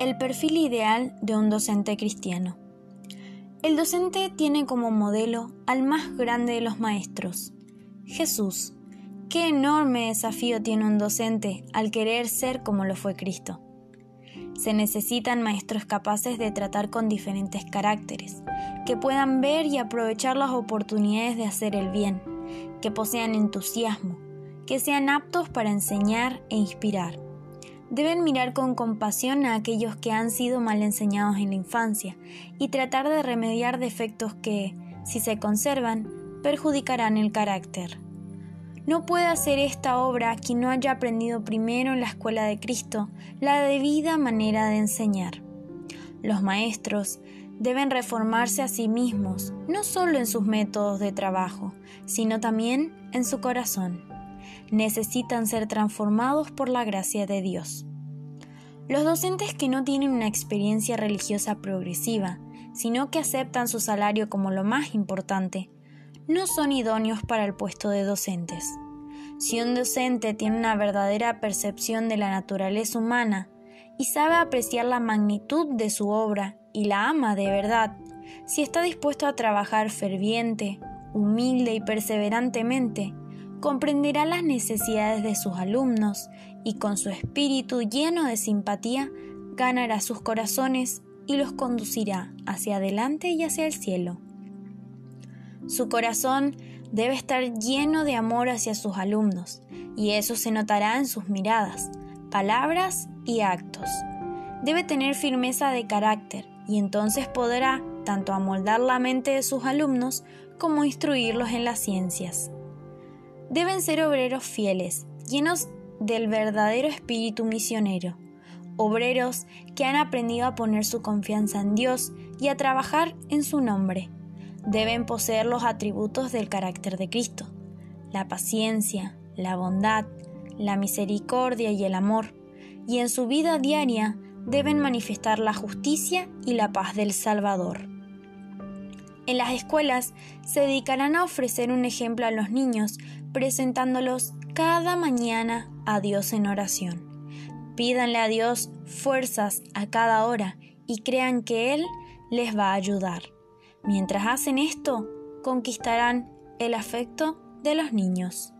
El perfil ideal de un docente cristiano. El docente tiene como modelo al más grande de los maestros, Jesús. Qué enorme desafío tiene un docente al querer ser como lo fue Cristo. Se necesitan maestros capaces de tratar con diferentes caracteres, que puedan ver y aprovechar las oportunidades de hacer el bien, que posean entusiasmo, que sean aptos para enseñar e inspirar Deben mirar con compasión a aquellos que han sido mal enseñados en la infancia y tratar de remediar defectos que, si se conservan, perjudicarán el carácter. No puede hacer esta obra quien no haya aprendido primero en la escuela de Cristo la debida manera de enseñar. Los maestros deben reformarse a sí mismos, no solo en sus métodos de trabajo, sino también en su corazón necesitan ser transformados por la gracia de Dios. Los docentes que no tienen una experiencia religiosa progresiva, sino que aceptan su salario como lo más importante, no son idóneos para el puesto de docentes. Si un docente tiene una verdadera percepción de la naturaleza humana y sabe apreciar la magnitud de su obra y la ama de verdad, si está dispuesto a trabajar ferviente, humilde y perseverantemente, comprenderá las necesidades de sus alumnos y con su espíritu lleno de simpatía ganará sus corazones y los conducirá hacia adelante y hacia el cielo. Su corazón debe estar lleno de amor hacia sus alumnos, y eso se notará en sus miradas, palabras y actos. Debe tener firmeza de carácter, y entonces podrá tanto amoldar la mente de sus alumnos como instruirlos en las ciencias deben ser obreros fieles, llenos del verdadero espíritu misionero, obreros que han aprendido a poner su confianza en Dios y a trabajar en su nombre. Deben poseer los atributos del carácter de Cristo, la paciencia, la bondad, la misericordia y el amor, y en su vida diaria deben manifestar la justicia y la paz del Salvador. En las escuelas se dedicarán a ofrecer un ejemplo a los niños, presentándolos cada mañana a Dios en oración. Pídanle a Dios fuerzas a cada hora y crean que Él les va a ayudar. Mientras hacen esto, conquistarán el afecto de los niños.